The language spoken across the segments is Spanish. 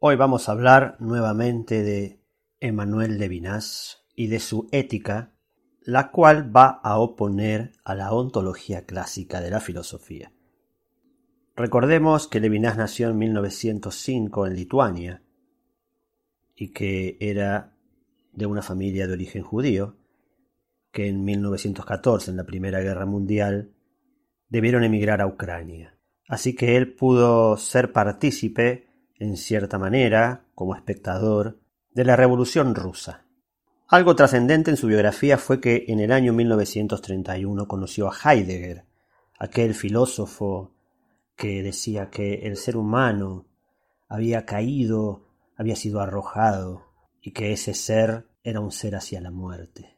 Hoy vamos a hablar nuevamente de Emmanuel Levinas y de su ética, la cual va a oponer a la ontología clásica de la filosofía. Recordemos que Levinas nació en 1905 en Lituania y que era de una familia de origen judío, que en 1914, en la Primera Guerra Mundial, debieron emigrar a Ucrania. Así que él pudo ser partícipe, en cierta manera, como espectador, de la Revolución rusa. Algo trascendente en su biografía fue que en el año 1931 conoció a Heidegger, aquel filósofo que decía que el ser humano había caído, había sido arrojado y que ese ser era un ser hacia la muerte.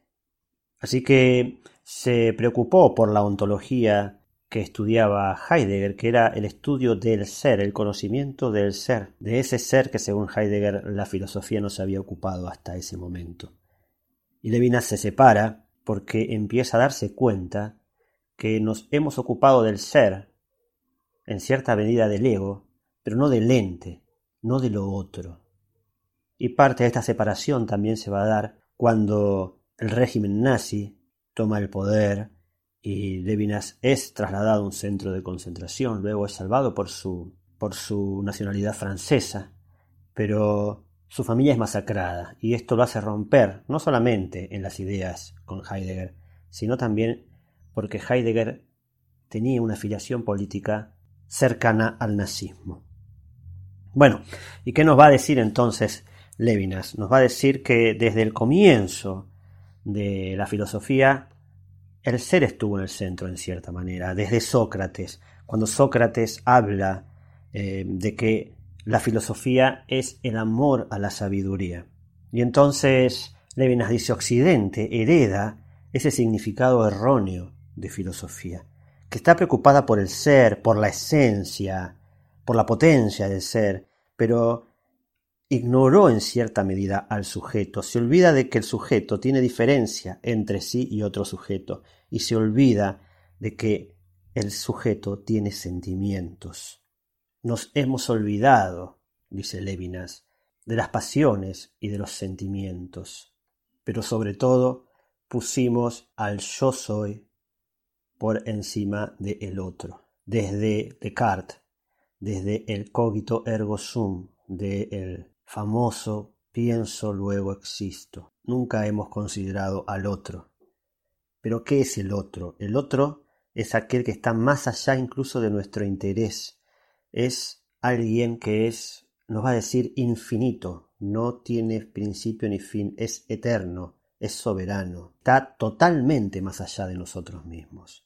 Así que se preocupó por la ontología que estudiaba Heidegger, que era el estudio del ser, el conocimiento del ser, de ese ser que según Heidegger la filosofía no se había ocupado hasta ese momento. Y Levinas se separa porque empieza a darse cuenta que nos hemos ocupado del ser en cierta medida del ego, pero no del ente, no de lo otro. Y parte de esta separación también se va a dar cuando el régimen nazi toma el poder y Levinas es trasladado a un centro de concentración, luego es salvado por su, por su nacionalidad francesa, pero su familia es masacrada y esto lo hace romper no solamente en las ideas con Heidegger, sino también porque Heidegger tenía una afiliación política cercana al nazismo. Bueno, ¿y qué nos va a decir entonces Levinas? Nos va a decir que desde el comienzo de la filosofía el ser estuvo en el centro en cierta manera, desde Sócrates, cuando Sócrates habla eh, de que la filosofía es el amor a la sabiduría. Y entonces Levinas dice Occidente hereda ese significado erróneo de filosofía que está preocupada por el ser, por la esencia, por la potencia del ser, pero ignoró en cierta medida al sujeto, se olvida de que el sujeto tiene diferencia entre sí y otro sujeto, y se olvida de que el sujeto tiene sentimientos. Nos hemos olvidado, dice Levinas, de las pasiones y de los sentimientos, pero sobre todo pusimos al yo soy por encima de el otro. Desde Descartes, desde el cogito ergo sum, de famoso pienso luego existo. Nunca hemos considerado al otro. Pero ¿qué es el otro? El otro es aquel que está más allá incluso de nuestro interés. Es alguien que es, nos va a decir, infinito, no tiene principio ni fin, es eterno, es soberano, está totalmente más allá de nosotros mismos.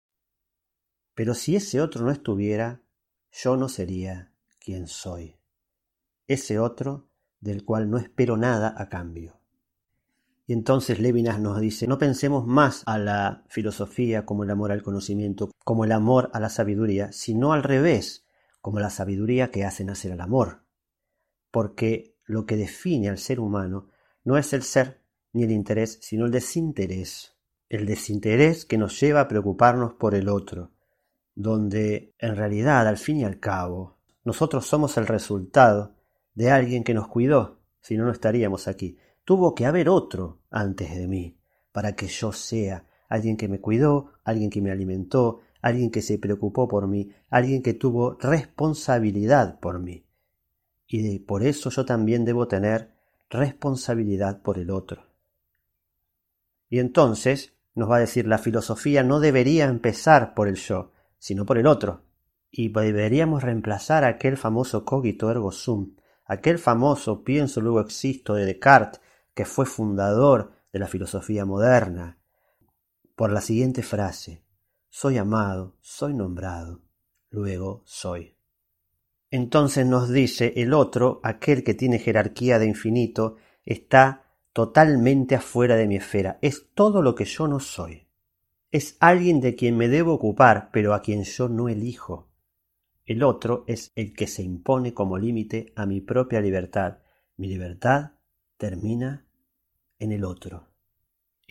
Pero si ese otro no estuviera, yo no sería quien soy. Ese otro del cual no espero nada a cambio. Y entonces Levinas nos dice, no pensemos más a la filosofía como el amor al conocimiento, como el amor a la sabiduría, sino al revés, como la sabiduría que hace nacer al amor. porque lo que define al ser humano no es el ser ni el interés, sino el desinterés. El desinterés que nos lleva a preocuparnos por el otro, donde en realidad, al fin y al cabo, nosotros somos el resultado de alguien que nos cuidó, si no, no estaríamos aquí. Tuvo que haber otro antes de mí, para que yo sea alguien que me cuidó, alguien que me alimentó, alguien que se preocupó por mí, alguien que tuvo responsabilidad por mí. Y por eso yo también debo tener responsabilidad por el otro. Y entonces nos va a decir la filosofía no debería empezar por el yo, sino por el otro. Y deberíamos reemplazar aquel famoso cogito ergo sum, aquel famoso pienso luego existo de Descartes, que fue fundador de la filosofía moderna, por la siguiente frase, soy amado, soy nombrado, luego soy. Entonces nos dice el otro, aquel que tiene jerarquía de infinito, está totalmente afuera de mi esfera, es todo lo que yo no soy. Es alguien de quien me debo ocupar, pero a quien yo no elijo. El otro es el que se impone como límite a mi propia libertad. Mi libertad termina en el otro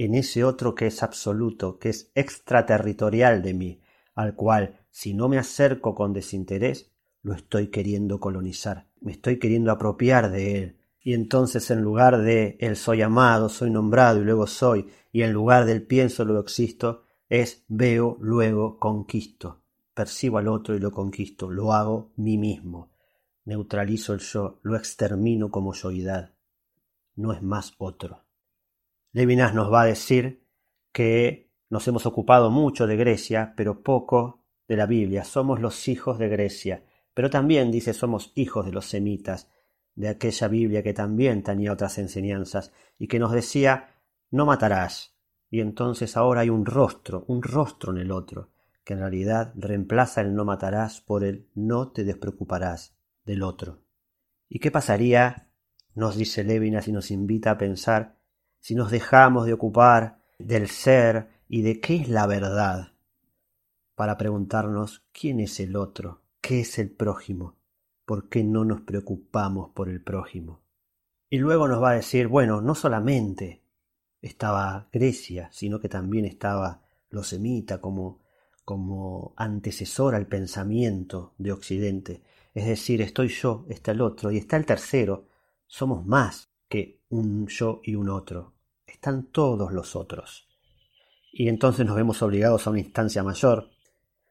en ese otro que es absoluto, que es extraterritorial de mí, al cual, si no me acerco con desinterés, lo estoy queriendo colonizar, me estoy queriendo apropiar de él. Y entonces en lugar de el soy amado, soy nombrado y luego soy, y en lugar del pienso, luego existo, es veo, luego conquisto. Percibo al otro y lo conquisto, lo hago mí mismo. Neutralizo el yo, lo extermino como yoidad. No es más otro. Levinas nos va a decir que nos hemos ocupado mucho de Grecia, pero poco de la Biblia. Somos los hijos de Grecia, pero también dice somos hijos de los semitas, de aquella Biblia que también tenía otras enseñanzas y que nos decía no matarás. Y entonces ahora hay un rostro, un rostro en el otro, que en realidad reemplaza el no matarás por el no te despreocuparás del otro. ¿Y qué pasaría? nos dice Levinas y nos invita a pensar si nos dejamos de ocupar del ser y de qué es la verdad, para preguntarnos quién es el otro, qué es el prójimo, por qué no nos preocupamos por el prójimo. Y luego nos va a decir, bueno, no solamente estaba Grecia, sino que también estaba los semita como, como antecesor al pensamiento de Occidente. Es decir, estoy yo, está el otro y está el tercero. Somos más que un yo y un otro. Están todos los otros. Y entonces nos vemos obligados a una instancia mayor,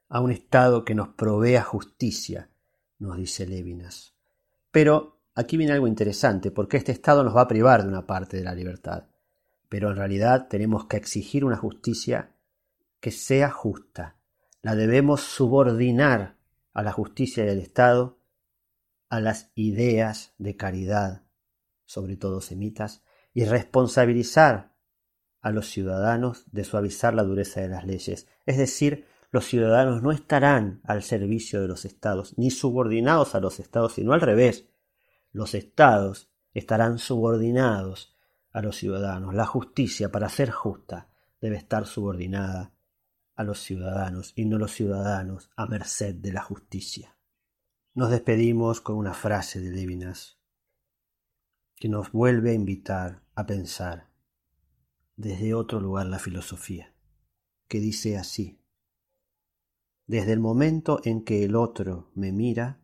a un Estado que nos provea justicia, nos dice Levinas. Pero aquí viene algo interesante, porque este Estado nos va a privar de una parte de la libertad. Pero en realidad tenemos que exigir una justicia que sea justa. La debemos subordinar a la justicia del Estado a las ideas de caridad, sobre todo semitas, y responsabilizar a los ciudadanos de suavizar la dureza de las leyes. Es decir, los ciudadanos no estarán al servicio de los estados, ni subordinados a los estados, sino al revés. Los estados estarán subordinados a los ciudadanos. La justicia, para ser justa, debe estar subordinada a los ciudadanos y no los ciudadanos a merced de la justicia. Nos despedimos con una frase de Levinas que nos vuelve a invitar a pensar desde otro lugar la filosofía, que dice así, desde el momento en que el otro me mira,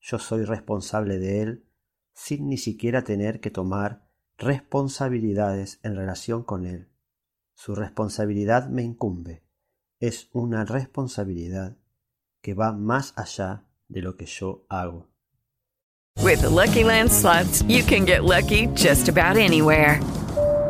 yo soy responsable de él sin ni siquiera tener que tomar responsabilidades en relación con él. Su responsabilidad me incumbe. Es una responsabilidad que va más allá de lo que yo hago. With the Lucky Land you can get lucky just about anywhere.